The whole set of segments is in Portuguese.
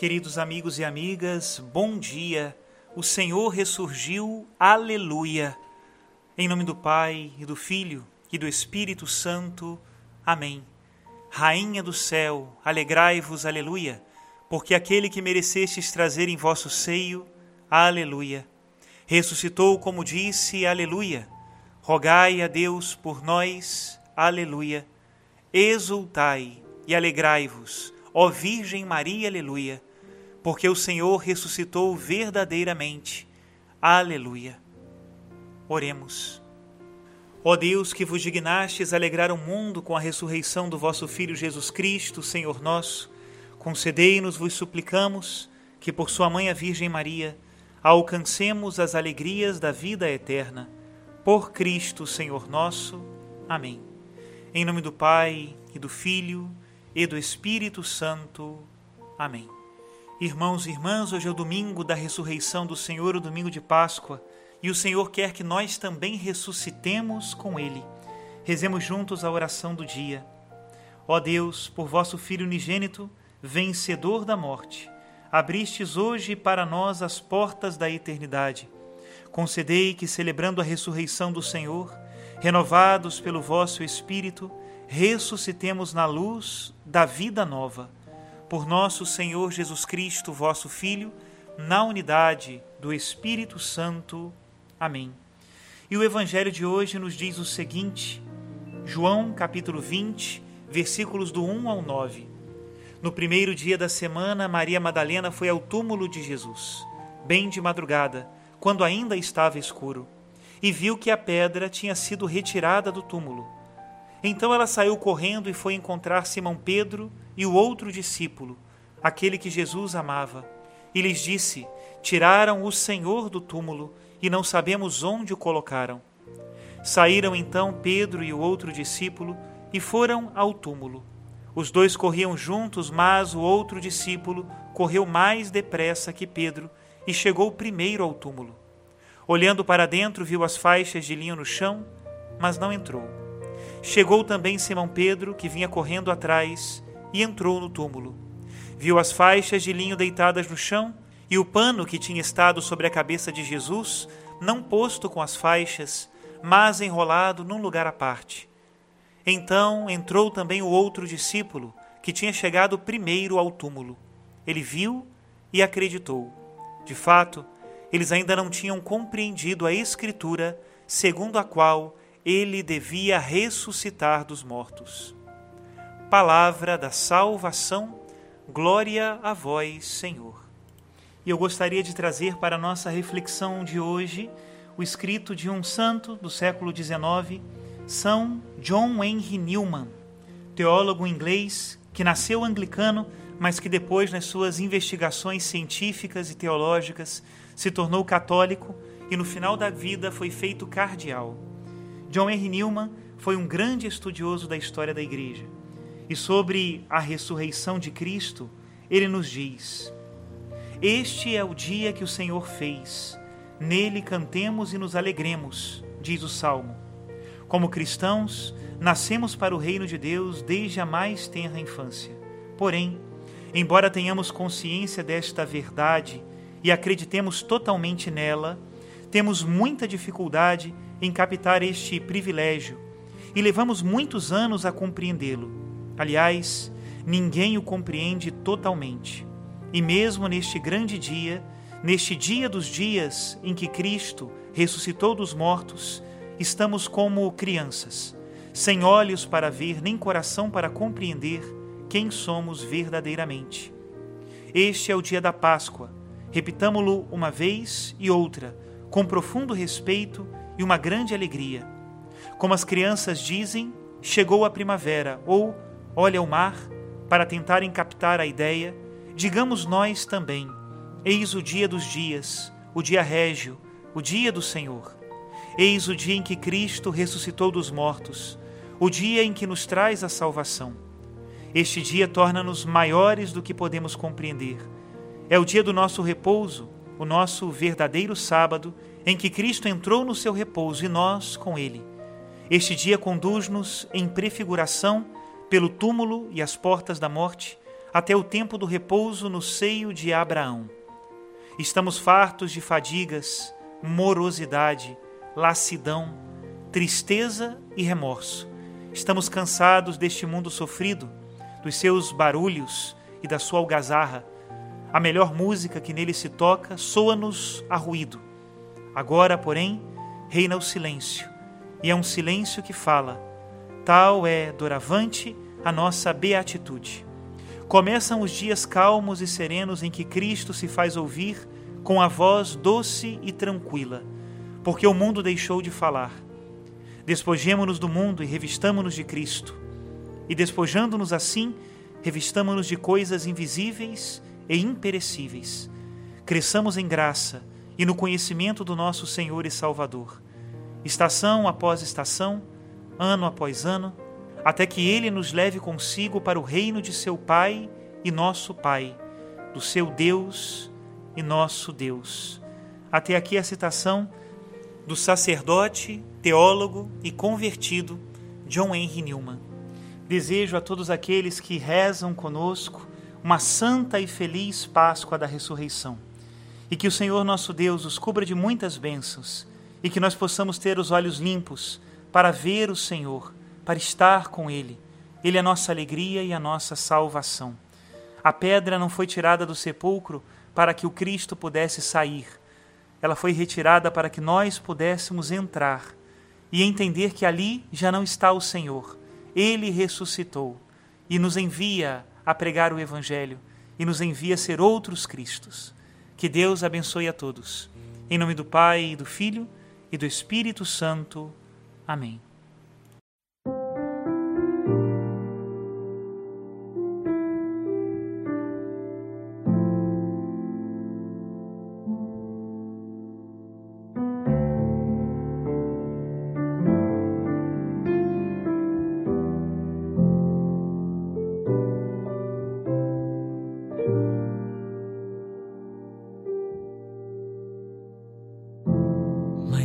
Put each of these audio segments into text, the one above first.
Queridos amigos e amigas, bom dia. O Senhor ressurgiu. Aleluia. Em nome do Pai e do Filho e do Espírito Santo. Amém. Rainha do céu, alegrai-vos, aleluia, porque aquele que merecestes trazer em vosso seio, aleluia. Ressuscitou, como disse, aleluia. Rogai a Deus por nós, aleluia. Exultai e alegrai-vos, ó Virgem Maria, aleluia porque o Senhor ressuscitou verdadeiramente. Aleluia. Oremos. Ó Deus, que vos dignastes alegrar o mundo com a ressurreição do vosso Filho Jesus Cristo, Senhor nosso, concedei-nos, vos suplicamos, que por sua mãe a Virgem Maria alcancemos as alegrias da vida eterna. Por Cristo, Senhor nosso. Amém. Em nome do Pai, e do Filho, e do Espírito Santo. Amém. Irmãos e irmãs, hoje é o domingo da ressurreição do Senhor, o domingo de Páscoa, e o Senhor quer que nós também ressuscitemos com Ele. Rezemos juntos a oração do dia. Ó Deus, por vosso Filho unigênito, vencedor da morte, abristes hoje para nós as portas da eternidade. Concedei que, celebrando a ressurreição do Senhor, renovados pelo vosso Espírito, ressuscitemos na luz da vida nova por nosso Senhor Jesus Cristo, vosso Filho, na unidade do Espírito Santo. Amém. E o evangelho de hoje nos diz o seguinte: João, capítulo 20, versículos do 1 ao 9. No primeiro dia da semana, Maria Madalena foi ao túmulo de Jesus, bem de madrugada, quando ainda estava escuro, e viu que a pedra tinha sido retirada do túmulo. Então ela saiu correndo e foi encontrar Simão Pedro e o outro discípulo, aquele que Jesus amava, e lhes disse: Tiraram o Senhor do túmulo e não sabemos onde o colocaram. Saíram então Pedro e o outro discípulo e foram ao túmulo. Os dois corriam juntos, mas o outro discípulo correu mais depressa que Pedro e chegou primeiro ao túmulo. Olhando para dentro, viu as faixas de linho no chão, mas não entrou. Chegou também Simão Pedro, que vinha correndo atrás, e entrou no túmulo. Viu as faixas de linho deitadas no chão e o pano que tinha estado sobre a cabeça de Jesus, não posto com as faixas, mas enrolado num lugar à parte. Então entrou também o outro discípulo, que tinha chegado primeiro ao túmulo. Ele viu e acreditou. De fato, eles ainda não tinham compreendido a Escritura segundo a qual ele devia ressuscitar dos mortos palavra da salvação. Glória a vós, Senhor. E eu gostaria de trazer para a nossa reflexão de hoje o escrito de um santo do século XIX, São John Henry Newman, teólogo inglês que nasceu anglicano, mas que depois, nas suas investigações científicas e teológicas, se tornou católico e no final da vida foi feito cardeal. John Henry Newman foi um grande estudioso da história da Igreja e sobre a ressurreição de Cristo, ele nos diz: Este é o dia que o Senhor fez, nele cantemos e nos alegremos, diz o salmo. Como cristãos, nascemos para o reino de Deus desde a mais tenra infância. Porém, embora tenhamos consciência desta verdade e acreditemos totalmente nela, temos muita dificuldade em captar este privilégio e levamos muitos anos a compreendê-lo. Aliás, ninguém o compreende totalmente. E mesmo neste grande dia, neste dia dos dias em que Cristo ressuscitou dos mortos, estamos como crianças, sem olhos para ver, nem coração para compreender quem somos verdadeiramente. Este é o dia da Páscoa. Repitamo-lo uma vez e outra, com profundo respeito e uma grande alegria. Como as crianças dizem, chegou a primavera, ou olha o mar para tentarem captar a ideia, digamos nós também: Eis o dia dos dias, o dia régio, o dia do Senhor. Eis o dia em que Cristo ressuscitou dos mortos, o dia em que nos traz a salvação. Este dia torna-nos maiores do que podemos compreender. É o dia do nosso repouso, o nosso verdadeiro sábado, em que Cristo entrou no seu repouso e nós com ele. Este dia conduz-nos em prefiguração pelo túmulo e as portas da morte, até o tempo do repouso no seio de Abraão. Estamos fartos de fadigas, morosidade, lassidão, tristeza e remorso. Estamos cansados deste mundo sofrido, dos seus barulhos e da sua algazarra. A melhor música que nele se toca soa-nos a ruído. Agora, porém, reina o silêncio, e é um silêncio que fala. Tal é, doravante, a nossa beatitude. Começam os dias calmos e serenos em que Cristo se faz ouvir com a voz doce e tranquila, porque o mundo deixou de falar. Despojemo-nos do mundo e revistamo-nos de Cristo. E despojando-nos assim, revistamo-nos de coisas invisíveis e imperecíveis. Cresçamos em graça e no conhecimento do nosso Senhor e Salvador. Estação após estação, ano após ano, até que ele nos leve consigo para o reino de seu Pai e nosso Pai, do seu Deus e nosso Deus. Até aqui a citação do sacerdote, teólogo e convertido John Henry Newman. Desejo a todos aqueles que rezam conosco uma santa e feliz Páscoa da ressurreição. E que o Senhor nosso Deus os cubra de muitas bênçãos e que nós possamos ter os olhos limpos para ver o Senhor para estar com Ele. Ele é a nossa alegria e a nossa salvação. A pedra não foi tirada do sepulcro para que o Cristo pudesse sair. Ela foi retirada para que nós pudéssemos entrar e entender que ali já não está o Senhor. Ele ressuscitou e nos envia a pregar o Evangelho e nos envia a ser outros Cristos. Que Deus abençoe a todos. Em nome do Pai, e do Filho e do Espírito Santo. Amém.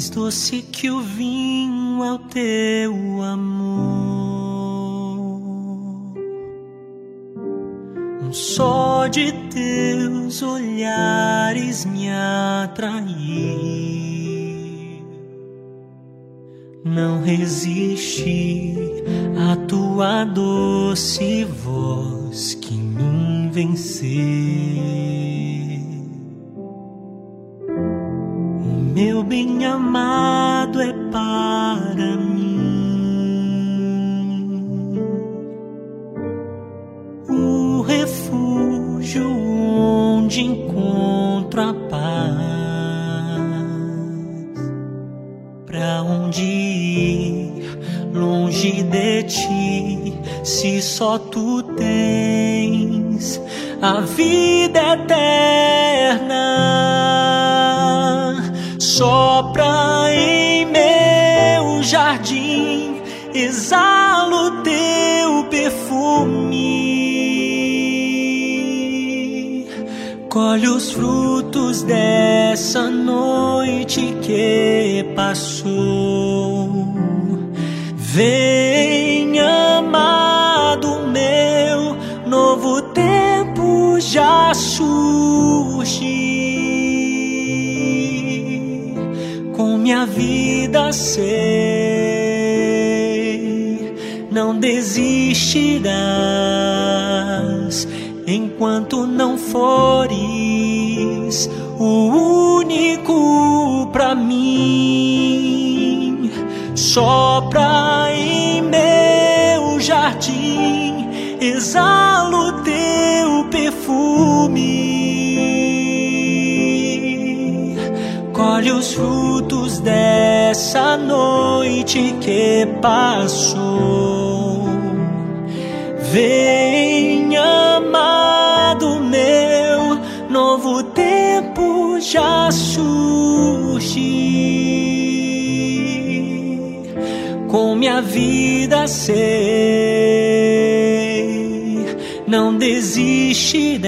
Mais doce que o vinho é o teu amor. Um só de teus olhares me atrair. Não resisti à tua doce voz que me venceu. Meu bem amado é para mim o refúgio onde encontro a paz. Para onde ir longe de ti, se só tu tens a vida eterna sopra em meu jardim, exalo teu perfume. Colhe os frutos dessa noite que passou. Vem, amado meu, novo tempo já surge. Minha vida sei, não desistirás enquanto não fores o único para mim. Sopra em meu jardim, exalo dessa noite que passou. Vem, amado meu, novo tempo já surge. Com minha vida sei, não desistirás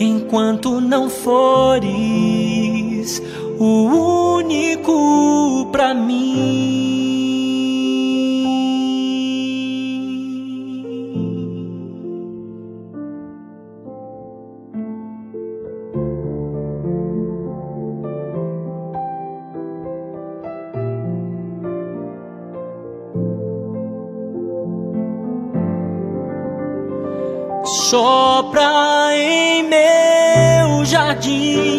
enquanto não fores o único para mim. Sopra em meu jardim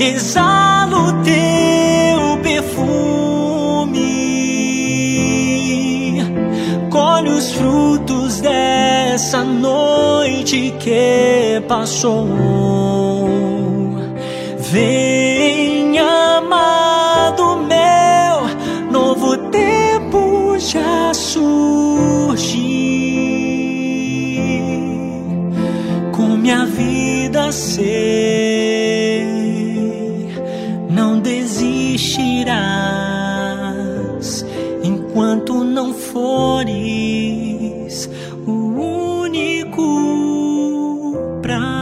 exalo teu perfume. Colhe os frutos dessa noite que passou. Vem, amado meu, novo tempo já surgiu. minha vida sei, não fores o único pra